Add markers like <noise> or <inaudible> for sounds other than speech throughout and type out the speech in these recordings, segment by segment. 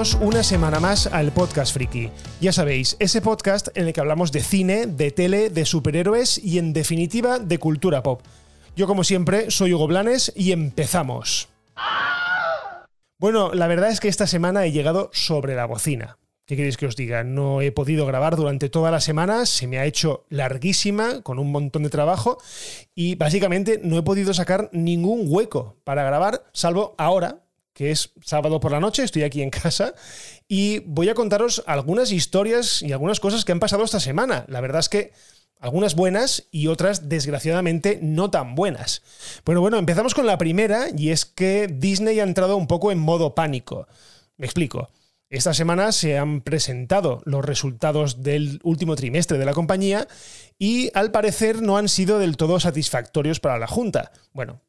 Una semana más al Podcast Friki. Ya sabéis, ese podcast en el que hablamos de cine, de tele, de superhéroes y en definitiva de cultura pop. Yo como siempre soy Hugo Blanes y empezamos. Bueno, la verdad es que esta semana he llegado sobre la bocina. ¿Qué queréis que os diga? No he podido grabar durante toda la semana, se me ha hecho larguísima, con un montón de trabajo, y básicamente no he podido sacar ningún hueco para grabar, salvo ahora, que es sábado por la noche, estoy aquí en casa, y voy a contaros algunas historias y algunas cosas que han pasado esta semana. La verdad es que algunas buenas y otras, desgraciadamente, no tan buenas. Bueno, bueno, empezamos con la primera, y es que Disney ha entrado un poco en modo pánico. Me explico. Esta semana se han presentado los resultados del último trimestre de la compañía y al parecer no han sido del todo satisfactorios para la Junta. Bueno,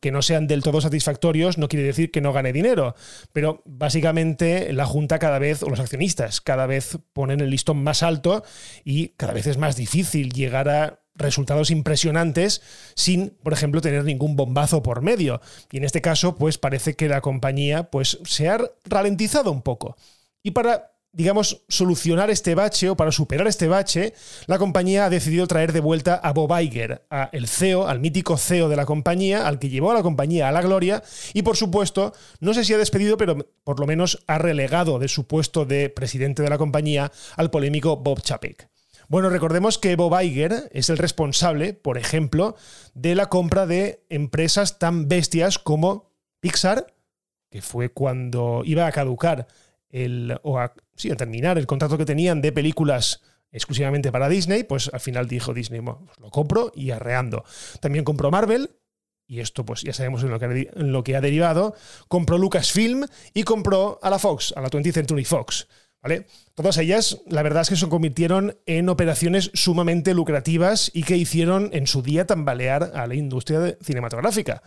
que no sean del todo satisfactorios no quiere decir que no gane dinero, pero básicamente la Junta cada vez, o los accionistas, cada vez ponen el listón más alto y cada vez es más difícil llegar a resultados impresionantes sin, por ejemplo, tener ningún bombazo por medio. Y en este caso, pues parece que la compañía pues, se ha ralentizado un poco. Y para digamos, solucionar este bache o para superar este bache, la compañía ha decidido traer de vuelta a Bob Iger, a el CEO, al mítico CEO de la compañía, al que llevó a la compañía a la gloria y por supuesto, no sé si ha despedido, pero por lo menos ha relegado de su puesto de presidente de la compañía al polémico Bob Chapek. Bueno, recordemos que Bob Iger es el responsable, por ejemplo, de la compra de empresas tan bestias como Pixar, que fue cuando iba a caducar el, o a, sí, a terminar el contrato que tenían de películas exclusivamente para Disney, pues al final dijo Disney, pues lo compro y arreando. También compró Marvel, y esto pues ya sabemos en lo, que, lo que ha derivado, compró Lucasfilm y compró a la Fox, a la 20th Century Fox. Todas ellas, la verdad es que se convirtieron en operaciones sumamente lucrativas y que hicieron en su día tambalear a la industria cinematográfica.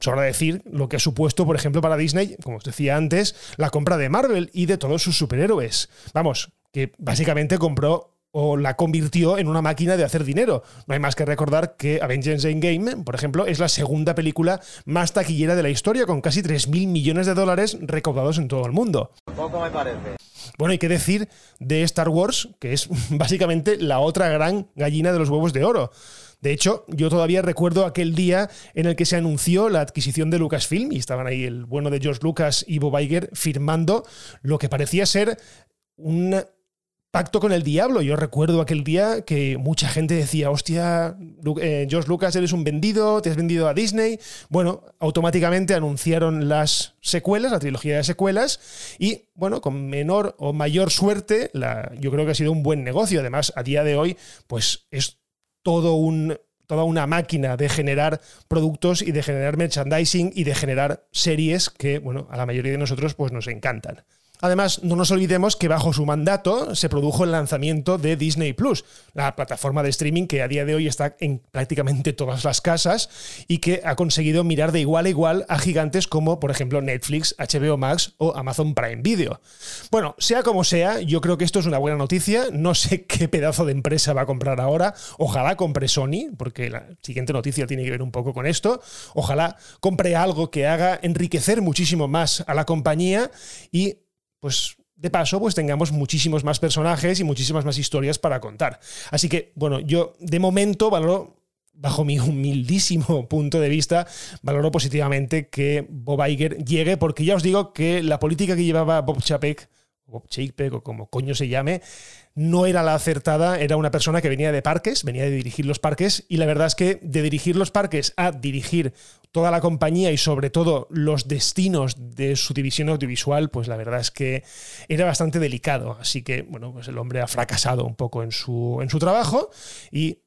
Sobra decir lo que ha supuesto, por ejemplo, para Disney, como os decía antes, la compra de Marvel y de todos sus superhéroes. Vamos, que básicamente compró o la convirtió en una máquina de hacer dinero. No hay más que recordar que Avengers Endgame, por ejemplo, es la segunda película más taquillera de la historia, con casi 3.000 millones de dólares recaudados en todo el mundo. Poco me parece. Bueno, hay que decir de Star Wars, que es <laughs> básicamente la otra gran gallina de los huevos de oro. De hecho, yo todavía recuerdo aquel día en el que se anunció la adquisición de Lucasfilm y estaban ahí el bueno de George Lucas y Bob Iger firmando lo que parecía ser un pacto con el diablo. Yo recuerdo aquel día que mucha gente decía, hostia, eh, George Lucas, eres un vendido, te has vendido a Disney. Bueno, automáticamente anunciaron las secuelas, la trilogía de secuelas, y bueno, con menor o mayor suerte, yo creo que ha sido un buen negocio. Además, a día de hoy, pues es todo un toda una máquina de generar productos y de generar merchandising y de generar series que, bueno, a la mayoría de nosotros pues nos encantan. Además, no nos olvidemos que bajo su mandato se produjo el lanzamiento de Disney Plus, la plataforma de streaming que a día de hoy está en prácticamente todas las casas y que ha conseguido mirar de igual a igual a gigantes como, por ejemplo, Netflix, HBO Max o Amazon Prime Video. Bueno, sea como sea, yo creo que esto es una buena noticia. No sé <laughs> qué pedazo de empresa va a comprar ahora. Ojalá compre Sony, porque la siguiente noticia tiene que ver un poco con esto. Ojalá compre algo que haga enriquecer muchísimo más a la compañía y pues de paso, pues tengamos muchísimos más personajes y muchísimas más historias para contar. Así que, bueno, yo de momento valoro, bajo mi humildísimo <laughs> punto de vista, valoro positivamente que Bob Iger llegue, porque ya os digo que la política que llevaba Bob Chapek, Bob Chapek o como coño se llame, no era la acertada, era una persona que venía de parques, venía de dirigir los parques, y la verdad es que de dirigir los parques a dirigir toda la compañía y sobre todo los destinos de su división audiovisual, pues la verdad es que era bastante delicado. Así que, bueno, pues el hombre ha fracasado un poco en su, en su trabajo y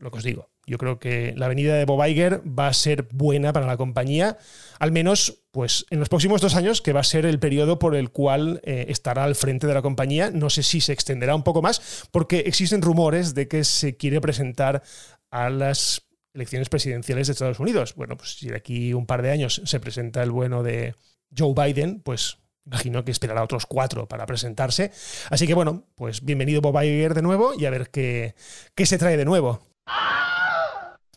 lo que os digo, yo creo que la venida de Bob Iger va a ser buena para la compañía, al menos pues, en los próximos dos años, que va a ser el periodo por el cual eh, estará al frente de la compañía. No sé si se extenderá un poco más, porque existen rumores de que se quiere presentar a las elecciones presidenciales de Estados Unidos. Bueno, pues si de aquí un par de años se presenta el bueno de Joe Biden, pues imagino que esperará otros cuatro para presentarse. Así que bueno, pues bienvenido Bob Iger de nuevo y a ver qué, qué se trae de nuevo.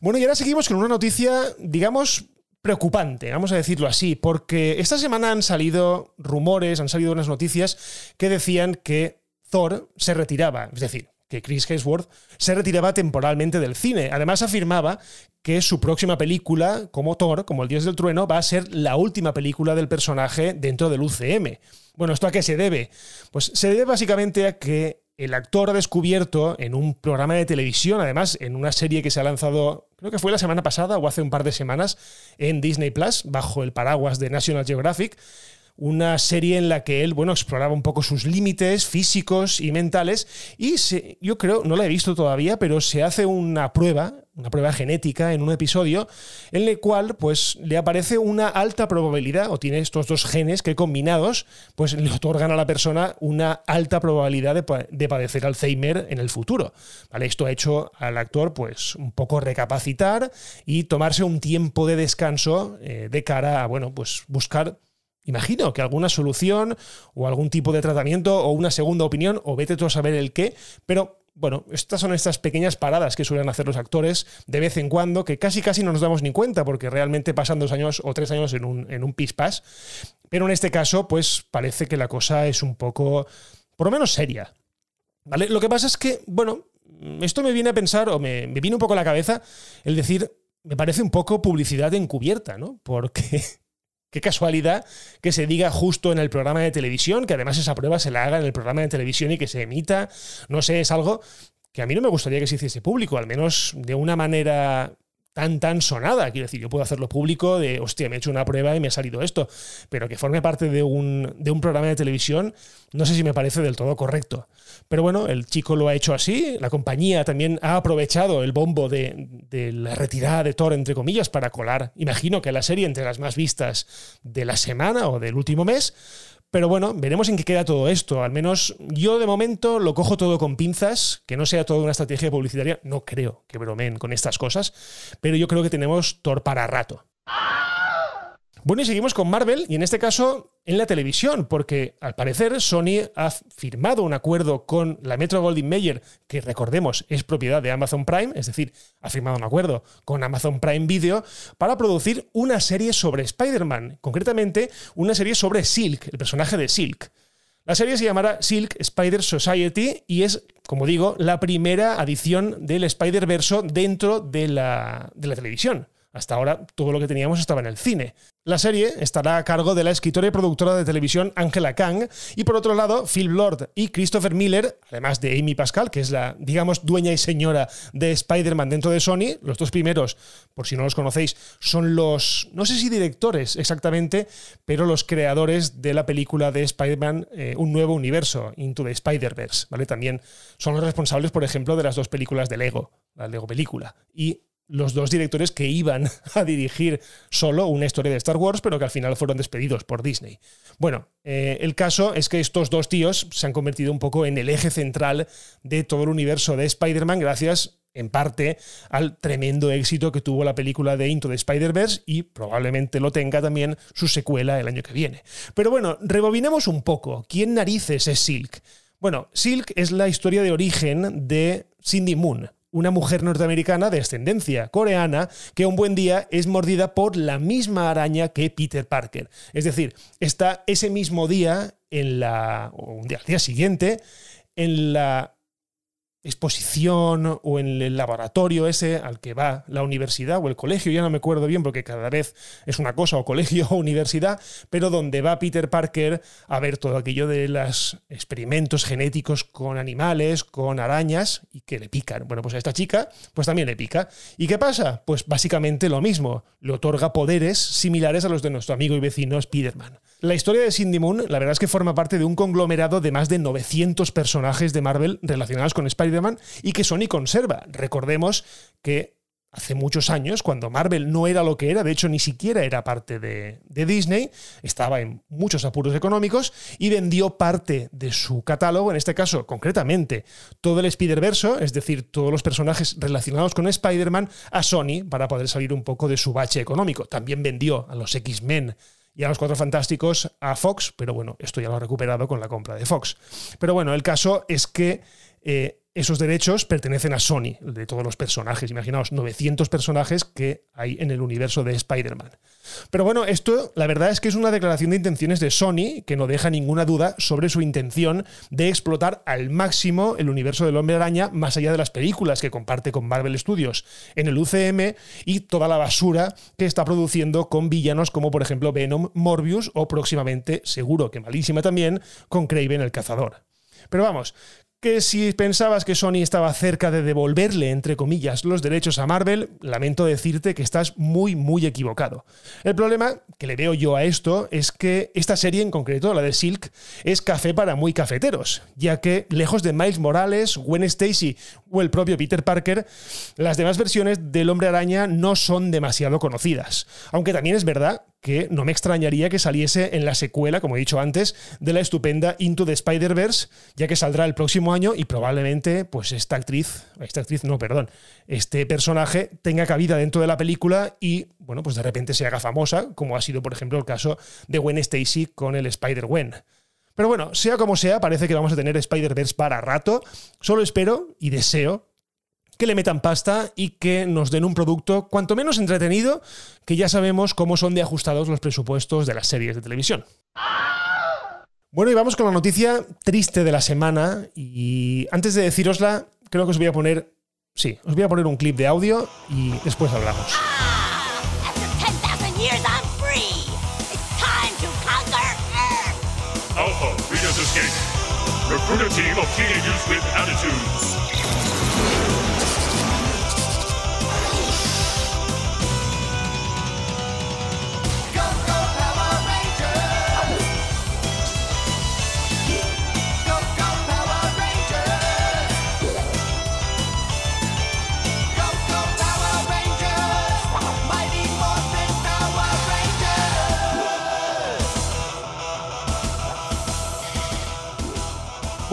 Bueno, y ahora seguimos con una noticia, digamos, preocupante, vamos a decirlo así, porque esta semana han salido rumores, han salido unas noticias que decían que Thor se retiraba, es decir, que Chris Hemsworth se retiraba temporalmente del cine. Además afirmaba que su próxima película como Thor, como el Dios del Trueno, va a ser la última película del personaje dentro del UCM. Bueno, ¿esto a qué se debe? Pues se debe básicamente a que el actor ha descubierto en un programa de televisión, además en una serie que se ha lanzado, creo que fue la semana pasada o hace un par de semanas, en Disney Plus, bajo el paraguas de National Geographic, una serie en la que él, bueno, exploraba un poco sus límites físicos y mentales y yo creo, no la he visto todavía, pero se hace una prueba, una prueba genética en un episodio en el cual pues le aparece una alta probabilidad o tiene estos dos genes que combinados pues le otorgan a la persona una alta probabilidad de, padecer Alzheimer en el futuro. ¿Vale? Esto ha hecho al actor pues un poco recapacitar y tomarse un tiempo de descanso eh, de cara a bueno, pues buscar Imagino que alguna solución o algún tipo de tratamiento o una segunda opinión o vete tú a saber el qué, pero bueno, estas son estas pequeñas paradas que suelen hacer los actores de vez en cuando, que casi casi no nos damos ni cuenta, porque realmente pasan dos años o tres años en un, en un. Pero en este caso, pues parece que la cosa es un poco, por lo menos seria. ¿Vale? Lo que pasa es que, bueno, esto me viene a pensar, o me, me viene un poco a la cabeza, el decir, me parece un poco publicidad encubierta, ¿no? Porque Qué casualidad que se diga justo en el programa de televisión, que además esa prueba se la haga en el programa de televisión y que se emita. No sé, es algo que a mí no me gustaría que se hiciese público, al menos de una manera tan, tan sonada. Quiero decir, yo puedo hacerlo público de, hostia, me he hecho una prueba y me ha salido esto, pero que forme parte de un, de un programa de televisión, no sé si me parece del todo correcto. Pero bueno, el chico lo ha hecho así, la compañía también ha aprovechado el bombo de, de la retirada de Thor, entre comillas, para colar, imagino que la serie entre las más vistas de la semana o del último mes, pero bueno, veremos en qué queda todo esto. Al menos yo de momento lo cojo todo con pinzas, que no sea toda una estrategia publicitaria. No creo que bromen con estas cosas, pero yo creo que tenemos Thor para rato. Bueno, y seguimos con Marvel, y en este caso en la televisión, porque al parecer Sony ha firmado un acuerdo con la Metro Goldwyn Mayer, que recordemos es propiedad de Amazon Prime, es decir, ha firmado un acuerdo con Amazon Prime Video para producir una serie sobre Spider-Man, concretamente una serie sobre Silk, el personaje de Silk. La serie se llamará Silk Spider Society y es, como digo, la primera adición del Spider-Verso dentro de la, de la televisión. Hasta ahora todo lo que teníamos estaba en el cine. La serie estará a cargo de la escritora y productora de televisión Angela Kang y por otro lado Phil Lord y Christopher Miller, además de Amy Pascal, que es la, digamos, dueña y señora de Spider-Man dentro de Sony. Los dos primeros, por si no los conocéis, son los, no sé si directores exactamente, pero los creadores de la película de Spider-Man, eh, Un nuevo universo, Into the Spider-Verse. ¿vale? También son los responsables, por ejemplo, de las dos películas de Lego, la Lego película. Y los dos directores que iban <laughs> a dirigir solo una historia de Star Wars, pero que al final fueron despedidos por Disney. Bueno, eh, el caso es que estos dos tíos se han convertido un poco en el eje central de todo el universo de Spider-Man gracias en parte al tremendo éxito que tuvo la película de Into the Spider-Verse y probablemente lo tenga también su secuela el año que viene. Pero bueno, rebobinemos un poco. ¿Quién narices es Silk? Bueno, Silk es la historia de origen de Cindy Moon, una mujer norteamericana de ascendencia coreana que un buen día es mordida por la misma araña que Peter Parker. Es decir, está ese mismo día en la o un día, al día siguiente en la exposición o en el laboratorio ese al que va la universidad o el colegio, ya no me acuerdo bien porque cada vez es una cosa, o colegio o universidad, pero donde va Peter Parker a ver todo aquello de los experimentos genéticos con animales, con arañas y que le pican. Bueno, pues a esta chica pues también le pica. ¿Y qué pasa? Pues básicamente lo mismo, le otorga poderes similares a los de nuestro amigo y vecino Spider-Man. La historia de Cindy Moon, la verdad es que forma parte de un conglomerado de más de 900 personajes de Marvel relacionados con Spider-Man y que Sony conserva. Recordemos que hace muchos años, cuando Marvel no era lo que era, de hecho ni siquiera era parte de, Disney, estaba en muchos apuros económicos y vendió parte de su catálogo, en este caso concretamente todo el Spider-Verse, es decir, todos los personajes relacionados con Spider-Man, a Sony para poder salir un poco de su bache económico. También vendió a los X-Men y a los Cuatro Fantásticos a Fox, pero bueno, esto ya lo ha recuperado con la compra de Fox. Pero bueno, el caso es que eh, esos derechos pertenecen a Sony, de todos los personajes. Imaginaos, 900 personajes que hay en el universo de Spider-Man. Pero bueno, esto la verdad es que es una declaración de intenciones de Sony que no deja ninguna duda sobre su intención de explotar al máximo el universo del hombre araña más allá de las películas que comparte con Marvel Studios en el UCM y toda la basura que está produciendo con villanos como por ejemplo Venom, Morbius o próximamente, seguro que malísima también, con Craven el Cazador. Pero vamos, que si pensabas que Sony estaba cerca de devolverle, entre comillas, los derechos a Marvel, lamento decirte que estás muy, muy equivocado. El problema que le veo yo a esto es que esta serie en concreto, la de Silk, es café para muy cafeteros, ya que lejos de Miles Morales, Gwen Stacy o el propio Peter Parker, las demás versiones del Hombre Araña no son demasiado conocidas. Aunque también es verdad que no me extrañaría que saliese en la secuela, como he dicho antes, de la estupenda Into the Spider-Verse, ya que saldrá el próximo año y probablemente pues esta actriz, esta actriz no, perdón, este personaje tenga cabida dentro de la película y bueno, pues de repente se haga famosa, como ha sido por ejemplo el caso de Gwen Stacy con el Spider-Gwen. Pero bueno, sea como sea, parece que vamos a tener Spider-Verse para rato. Solo espero y deseo que le metan pasta y que nos den un producto cuanto menos entretenido, que ya sabemos cómo son de ajustados los presupuestos de las series de televisión. Bueno, y vamos con la noticia triste de la semana. Y antes de decirosla, creo que os voy a poner. Sí, os voy a poner un clip de audio y después hablamos. team of teenagers with attitudes.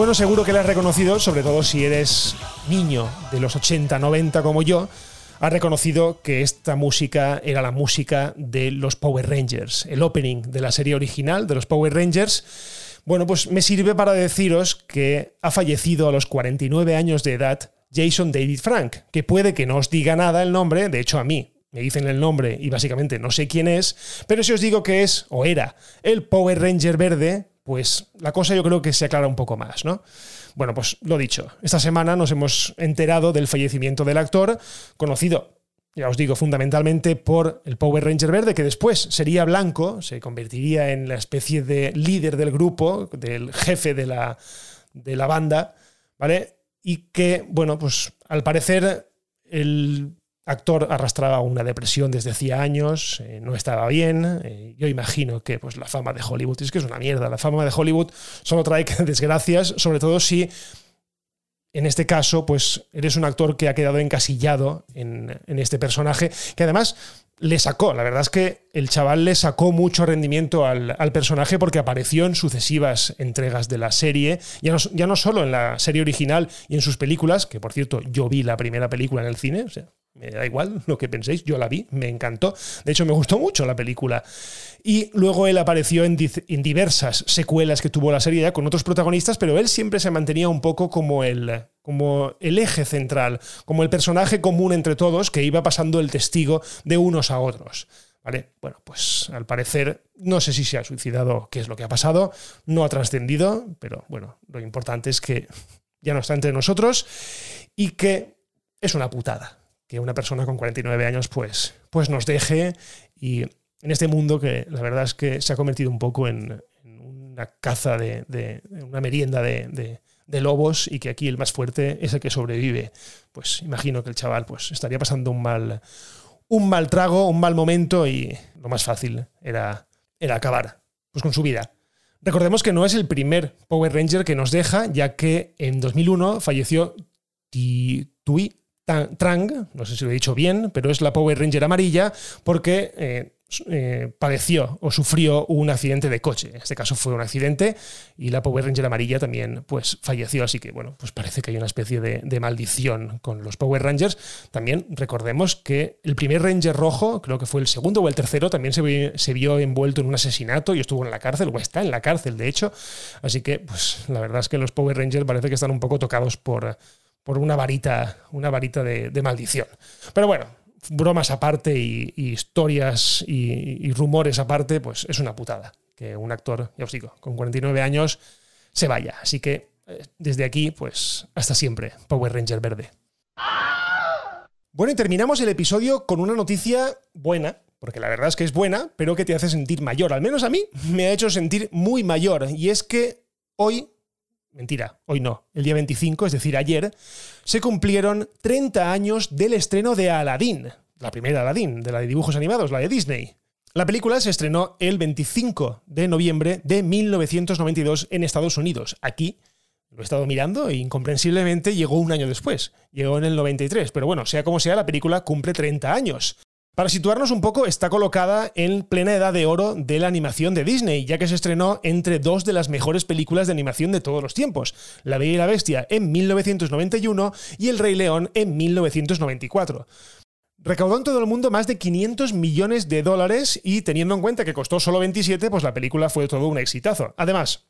Bueno, seguro que la has reconocido, sobre todo si eres niño de los 80, 90 como yo, has reconocido que esta música era la música de los Power Rangers, el opening de la serie original de los Power Rangers. Bueno, pues me sirve para deciros que ha fallecido a los 49 años de edad Jason David Frank, que puede que no os diga nada el nombre, de hecho a mí me dicen el nombre y básicamente no sé quién es, pero si os digo que es o era el Power Ranger verde pues la cosa yo creo que se aclara un poco más, ¿no? Bueno, pues lo dicho, esta semana nos hemos enterado del fallecimiento del actor, conocido, ya os digo, fundamentalmente por el Power Ranger verde, que después sería blanco, se convertiría en la especie de líder del grupo, del jefe de la, de la banda, ¿vale? Y que, bueno, pues al parecer el actor arrastraba una depresión desde hacía años, eh, no estaba bien. Eh, yo imagino que pues, la fama de Hollywood es que es una mierda. La fama de Hollywood solo trae <laughs> desgracias, sobre todo si en este caso pues, eres un actor que ha quedado encasillado en, este personaje, que además le sacó, la verdad es que el chaval le sacó mucho rendimiento al, personaje porque apareció en sucesivas entregas de la serie, ya no, ya no, solo en la serie original y en sus películas, que por cierto yo vi la primera película en el cine, o sea, me da igual <laughs> lo que penséis, yo la vi, me encantó. De hecho, me gustó mucho la película. Y luego él apareció en, diversas secuelas que tuvo la serie ya con otros protagonistas, pero él siempre se mantenía un poco como el, como el eje central, como el personaje común entre todos que iba pasando el testigo de unos a otros. ¿Vale? Bueno, pues al parecer no sé si se ha suicidado, qué es lo que ha pasado, no ha trascendido, pero bueno, lo importante es que <laughs> ya no está entre nosotros y que es una putada que una persona con 49 años pues, pues nos deje y en este mundo que la verdad es que se ha convertido un poco en, una caza de, una merienda de, lobos y que aquí el más fuerte es el que sobrevive. Pues imagino que el chaval pues estaría pasando un mal, un mal trago, un mal momento y lo más fácil era, era acabar pues con su vida. Recordemos que no es el primer Power Ranger que nos deja, ya que en 2001 falleció Tui Trang, no sé si lo he dicho bien, pero es la Power Ranger amarilla porque eh, eh, padeció o sufrió un accidente de coche. En este caso fue un accidente y la Power Ranger amarilla también pues, falleció. Así que bueno, pues parece que hay una especie de, maldición con los Power Rangers. También recordemos que el primer Ranger rojo, creo que fue el segundo o el tercero, también se, vio envuelto en un asesinato y estuvo en la cárcel, o está en la cárcel de hecho. Así que pues la verdad es que los Power Rangers parece que están un poco tocados por por una varita, una varita de, maldición. Pero bueno, bromas aparte y, historias y, y, rumores aparte, pues es una putada que un actor, ya os digo, con 49 años se vaya. Así que eh, desde aquí, pues hasta siempre, Power Ranger verde. Bueno, y terminamos el episodio con una noticia buena, porque la verdad es que es buena, pero que te hace sentir mayor. Al menos a mí me ha hecho sentir muy mayor. Y es que hoy, mentira, hoy no, el día 25, es decir, ayer, se cumplieron 30 años del estreno de Aladdin, la primera Aladdin, de la de dibujos animados, la de Disney. La película se estrenó el 25 de noviembre de 1992 en Estados Unidos. Aquí lo he estado mirando e incomprensiblemente llegó un año después. Llegó en el 93. Pero bueno, sea como sea, la película cumple 30 años. Para situarnos un poco, está colocada en plena edad de oro de la animación de Disney, ya que se estrenó entre dos de las mejores películas de animación de todos los tiempos, La Bella y la Bestia en 1991 y El Rey León en 1994. Recaudó en todo el mundo más de 500 millones de dólares y teniendo en cuenta que costó solo 27, pues la película fue todo un exitazo. Además,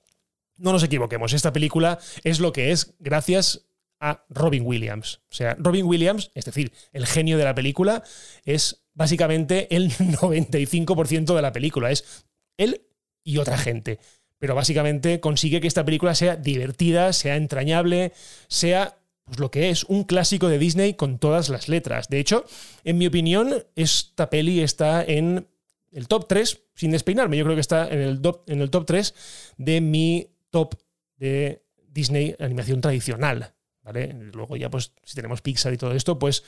no nos equivoquemos, esta película es lo que es gracias a Robin Williams. O sea, Robin Williams, es decir, el genio de la película, es básicamente el <laughs> 95% de la película. Es él y otra gente. Pero básicamente consigue que esta película sea divertida, sea entrañable, sea pues lo que es un clásico de Disney con todas las letras. De hecho, en mi opinión, esta peli está en el top 3, sin despeinarme, yo creo que está en el top, en el top 3 de mi top de Disney animación tradicional. ¿vale? Luego ya, pues, si tenemos Pixar y todo esto, pues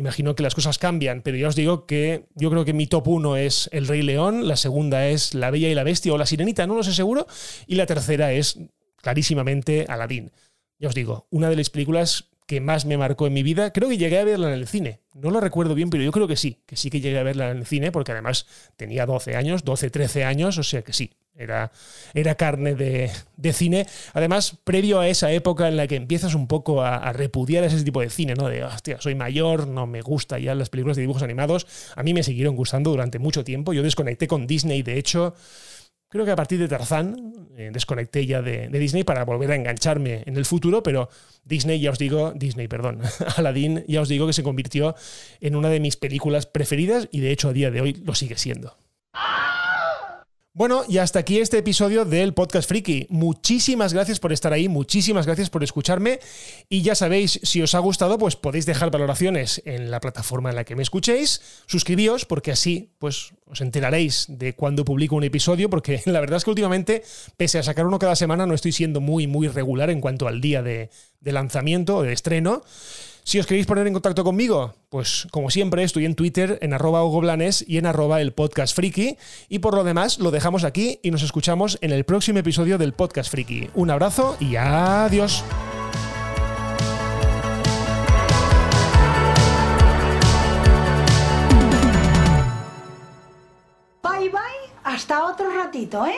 imagino que las cosas cambian, pero ya os digo que yo creo que mi top 1 es El Rey León, la segunda es La Bella y la Bestia o La Sirenita, no lo sé seguro, y la tercera es clarísimamente Aladdin ya os digo, una de las películas que más me marcó en mi vida. Creo que llegué a verla en el cine. No lo recuerdo bien, pero yo creo que sí, que sí que llegué a verla en el cine, porque además tenía 12 años, 12, 13 años, o sea que sí, era, era carne de, cine. Además, previo a esa época en la que empiezas un poco a, repudiar ese tipo de cine, ¿no? De, hostia, soy mayor, no me gusta ya las películas de dibujos animados. A mí me siguieron gustando durante mucho tiempo. Yo desconecté con Disney, de hecho. Creo que a partir de Tarzán eh, desconecté ya de, Disney para volver a engancharme en el futuro, pero Disney, ya os digo, Disney, perdón, <laughs> Aladdin, ya os digo que se convirtió en una de mis películas preferidas y de hecho a día de hoy lo sigue siendo. Bueno, y hasta aquí este episodio del Podcast Friki. Muchísimas gracias por estar ahí, muchísimas gracias por escucharme. Y ya sabéis, si os ha gustado, pues podéis dejar valoraciones en la plataforma en la que me escuchéis. Suscribíos, porque así pues os enteraréis de cuando publico un episodio, porque <laughs> la verdad es que últimamente, pese a sacar uno cada semana, no estoy siendo muy, muy regular en cuanto al día de, de lanzamiento o de estreno. Si os queréis poner en contacto conmigo, pues como siempre estoy en Twitter en arroba ogoblanes y en arroba el podcast. Y por lo demás lo dejamos aquí y nos escuchamos en el próximo episodio del podcast friki. Un abrazo y adiós. Bye bye, hasta otro ratito, ¿eh?